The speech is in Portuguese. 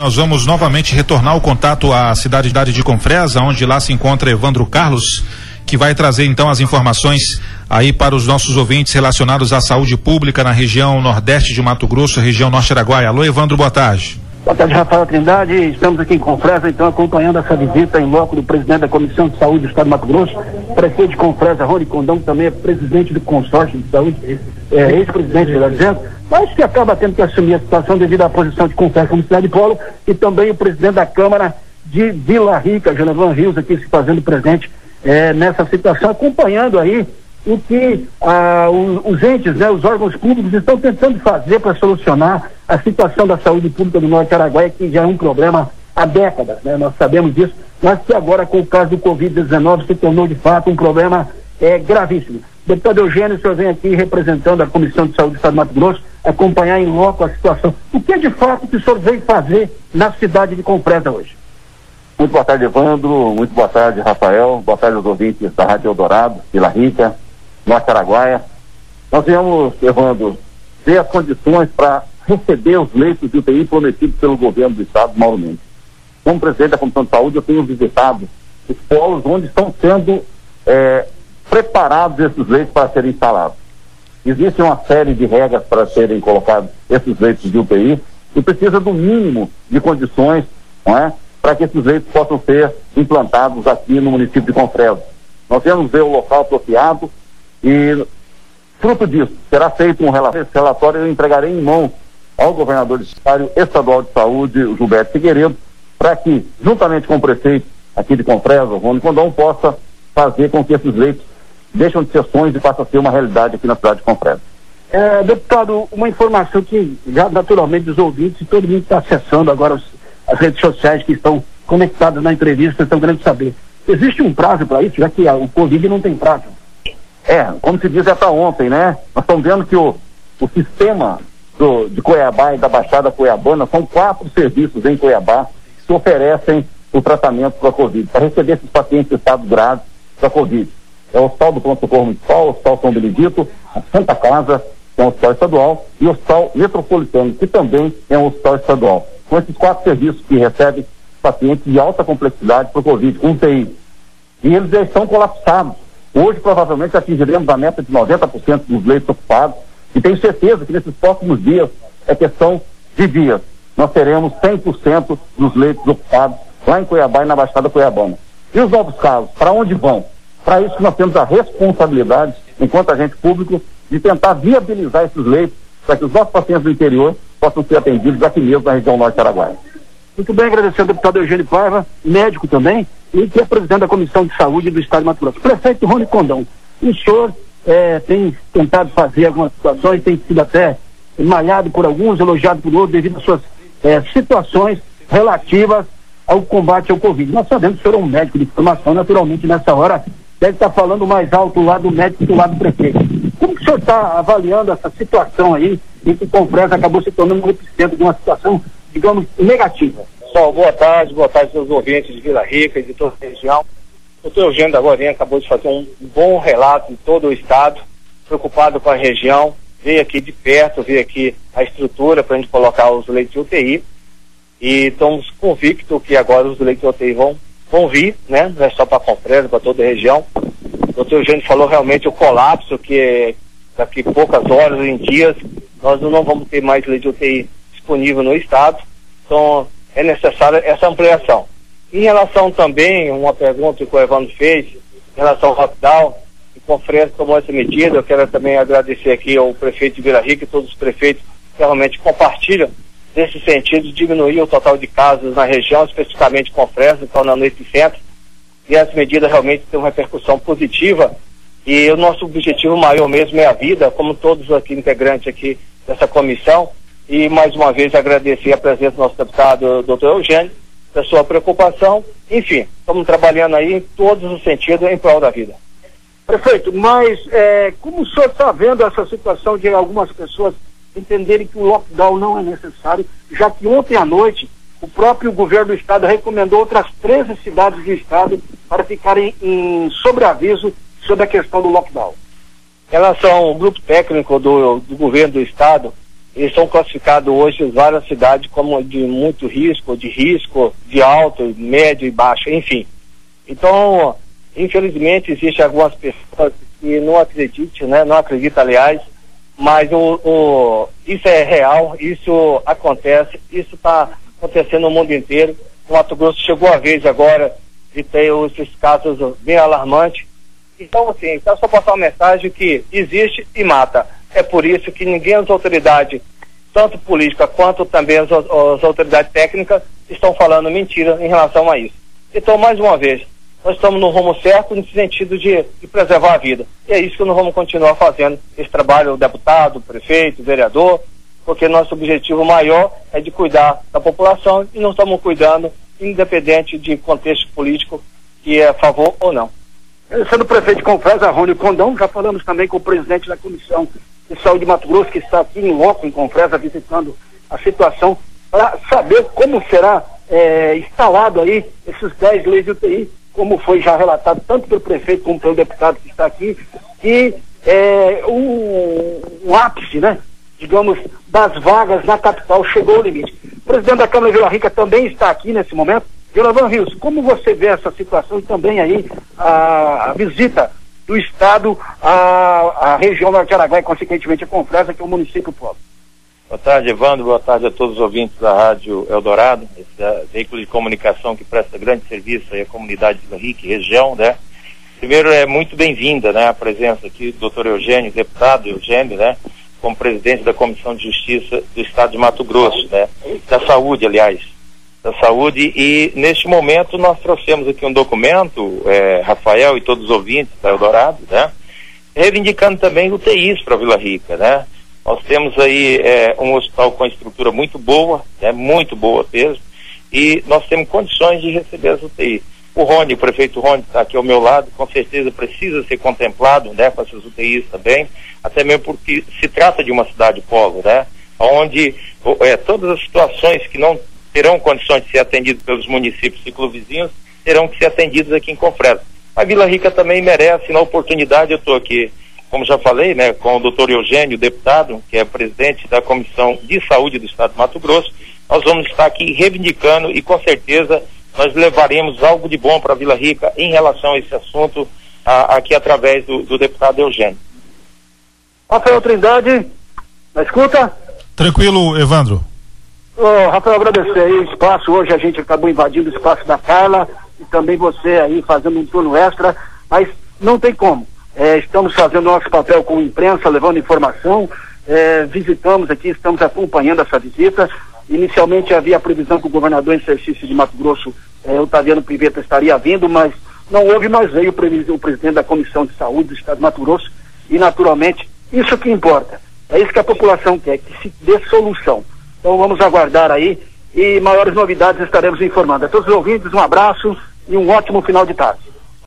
Nós vamos novamente retornar o contato à cidade de Confresa, onde lá se encontra Evandro Carlos, que vai trazer então as informações aí para os nossos ouvintes relacionados à saúde pública na região nordeste de Mato Grosso, região norte Araguaia. Alô, Evandro, boa tarde. Boa tarde, Rafael Trindade. Estamos aqui em Confresa, então, acompanhando essa visita em loco do presidente da Comissão de Saúde do Estado de Mato Grosso, prefeito de Confresa, Rony Condão, que também é presidente do consórcio de saúde, é, ex-presidente, melhor dizendo mas que acaba tendo que assumir a situação devido à posição de conversa como cidade de polo, e também o presidente da Câmara de Vila Rica, Genovan Rios, aqui se fazendo presente é, nessa situação, acompanhando aí o que ah, os, entes, né, os órgãos públicos estão tentando fazer para solucionar a situação da saúde pública do Norte Araguaia, que já é um problema há décadas, né, nós sabemos disso, mas que agora com o caso do Covid-19 se tornou de fato um problema é, gravíssimo. Deputado Eugênio, o senhor vem aqui representando a Comissão de Saúde do Estado de Mato Grosso, acompanhar em loco a situação. O que é de fato que o senhor veio fazer na cidade de Compresa hoje? Muito boa tarde, Evandro. Muito boa tarde, Rafael. Boa tarde aos ouvintes da Rádio Eldorado, Vila Rica, Norte Araguaia. Nós viemos, Evandro, ter as condições para receber os leitos de UTI prometidos pelo governo do Estado, Mauro Mendes. Como presidente da Comissão de Saúde, eu tenho visitado os polos onde estão sendo é, preparados esses leitos para serem instalados. Existe uma série de regras para serem colocados esses leitos de UTI e precisa do mínimo de condições não é, para que esses leitos possam ser implantados aqui no município de Confresa. Nós vamos ver o local apropriado e, fruto disso, será feito um relatório. Esse relatório eu entregarei em mão ao governador secretário estadual de saúde, Gilberto Figueiredo, para que, juntamente com o prefeito aqui de Confresa, Rony Condão, possa fazer com que esses leitos deixam de ser sonhos e passam a ser uma realidade aqui na cidade de Confresa. É, deputado, uma informação que já naturalmente os ouvintes e todo mundo está acessando agora os, as redes sociais que estão conectadas na entrevista estão querendo saber. Existe um prazo para isso, já que a, o Covid não tem prazo? É, como se diz, é para ontem, né? Nós estamos vendo que o, o sistema do, de Cuiabá e da Baixada Cuiabana são quatro serviços em Cuiabá que oferecem o tratamento para a Covid, para receber esses pacientes em estado grave da Covid é o Hospital do Pronto Socorro Municipal, o Hospital São Benedito, a Santa Casa, que é um hospital estadual, e o Hospital Metropolitano, que também é um hospital estadual. São esses quatro serviços que recebem pacientes de alta complexidade por Covid, com UTI. E eles já estão colapsados. Hoje, provavelmente, atingiremos a meta de 90% dos leitos ocupados, e tenho certeza que nesses próximos dias, é questão de dias, nós teremos 100% dos leitos ocupados lá em Cuiabá e na Baixada Cuiabana. E os novos casos, para onde vão? Para isso nós temos a responsabilidade, enquanto agente público, de tentar viabilizar esses leitos para que os nossos pacientes do interior possam ser atendidos aqui mesmo na região norte Araguaia. Muito bem, agradecendo ao deputado Eugênio Paiva, médico também, e que é presidente da Comissão de Saúde do Estado de Mato Grosso. Prefeito Rony Condão, o senhor é, tem tentado fazer algumas situações, tem sido até malhado por alguns, elogiado por outros, devido às suas é, situações relativas ao combate ao Covid. Nós sabemos que o senhor é um médico de formação, naturalmente, nessa hora, deve estar falando mais alto lá do médico do lado do prefeito. Como que o senhor está avaliando essa situação aí, em que o Confresa acabou se tornando um epicentro de uma situação, digamos, negativa? Pessoal, boa tarde, boa tarde aos ouvintes de Vila Rica e de toda a região. O doutor Eugênio da Gorinha acabou de fazer um bom relato de todo o estado, preocupado com a região, veio aqui de perto, veio aqui a estrutura para a gente colocar os leitos de UTI. E estamos convictos que agora os leitos de UTI vão vão vir, né? Não é só para Compresa, para toda a região. O doutor Eugênio falou realmente o colapso, que daqui poucas horas, em dias, nós não vamos ter mais lei de UTI disponível no estado. Então, é necessária essa ampliação. Em relação também, uma pergunta que o Evandro fez, em relação ao lockdown, o Conferência tomou essa medida, eu quero também agradecer aqui ao prefeito de Vila Rica e todos os prefeitos que realmente compartilham nesse sentido, diminuir o total de casos na região, especificamente com Fresno, tornando esse centro, e as medidas realmente têm uma repercussão positiva. E o nosso objetivo maior mesmo é a vida, como todos aqui integrantes aqui dessa comissão. E mais uma vez agradecer a presença do nosso deputado, doutor Eugênio, da sua preocupação. Enfim, estamos trabalhando aí em todos os sentidos em prol da vida. Prefeito, mas é, como o senhor está vendo essa situação de algumas pessoas entenderem que o lockdown não é necessário, já que ontem à noite o próprio governo do estado recomendou outras 13 cidades do estado para ficarem em sobreaviso sobre a questão do lockdown. Em relação ao grupo técnico do, do governo do estado, eles são classificados hoje várias cidades como de muito risco, de risco, de alto, médio e baixo, enfim. Então, infelizmente, existem algumas pessoas que não acreditam, né? Não acreditam, aliás, mas o, o, isso é real, isso acontece, isso está acontecendo no mundo inteiro. O Mato Grosso chegou a vez agora de ter esses casos bem alarmantes. Então, assim, só passar uma mensagem que existe e mata. É por isso que ninguém, as autoridades, tanto política quanto também as, as autoridades técnicas, estão falando mentira em relação a isso. Então, mais uma vez, nós estamos no rumo certo no sentido de, de, preservar a vida. E é isso que nós vamos continuar fazendo, esse trabalho, o deputado, o prefeito, o vereador, porque nosso objetivo maior é de cuidar da população e não estamos cuidando, independente de contexto político, que é a favor ou não. Sendo prefeito de Confresa, Rony Condão, já falamos também com o presidente da Comissão de Saúde de Mato Grosso, que está aqui em loco, em Confresa, visitando a situação, para saber como será é, instalado aí esses 10 leis de UTI, como foi já relatado tanto pelo prefeito como pelo deputado que está aqui, que é um, um ápice, né? Digamos, das vagas na capital chegou ao limite. O presidente da Câmara de Vila Rica também está aqui nesse momento. Jonathan Rios, como você vê essa situação e também aí a, a visita do Estado à, à região norte Araguaia, consequentemente a Confresa, que é o município pobre. Boa tarde, Evandro. Boa tarde a todos os ouvintes da Rádio Eldorado, esse uh, veículo de comunicação que presta grande serviço à comunidade de Rica região, né? Primeiro, é muito bem-vinda, né, a presença aqui do doutor Eugênio, deputado Eugênio, né, como presidente da Comissão de Justiça do Estado de Mato Grosso, né, da Saúde, aliás da Saúde e neste momento nós trouxemos aqui um documento, é, Rafael e todos os ouvintes da Eldorado, né? Reivindicando também UTIs para Vila Rica, né? Nós temos aí é, um hospital com estrutura muito boa, né? Muito boa mesmo, e nós temos condições de receber as UTIs. O Rony, o prefeito Rony está aqui ao meu lado, com certeza precisa ser contemplado, né? Com essas UTIs também, até mesmo porque se trata de uma cidade polo, né? Onde é, todas as situações que não terão condições de ser atendidos pelos municípios ciclovizinhos, terão que ser atendidos aqui em Confresa. A Vila Rica também merece, na oportunidade, eu estou aqui, como já falei, né, com o doutor Eugênio, deputado, que é presidente da Comissão de Saúde do Estado de Mato Grosso, nós vamos estar aqui reivindicando e com certeza nós levaremos algo de bom para a Vila Rica em relação a esse assunto a, aqui através do, do deputado Eugênio. Rafael Trindade, na escuta? Tranquilo, Evandro. Oh, Rafael, agradecer aí o espaço. Hoje a gente acabou invadindo o espaço da Carla e também você aí fazendo um turno extra, mas não tem como. É, estamos fazendo nosso papel com imprensa, levando informação. É, visitamos aqui, estamos acompanhando essa visita. Inicialmente havia a previsão que o governador em exercício de Mato Grosso, é, Otaviano Piveta, estaria vindo, mas não houve, mas veio o presidente da Comissão de Saúde do Estado de Mato Grosso e, naturalmente, isso que importa. É isso que a população quer, que se dê solução. Então vamos aguardar aí e maiores novidades estaremos informando. A todos os ouvintes, um abraço e um ótimo final de tarde.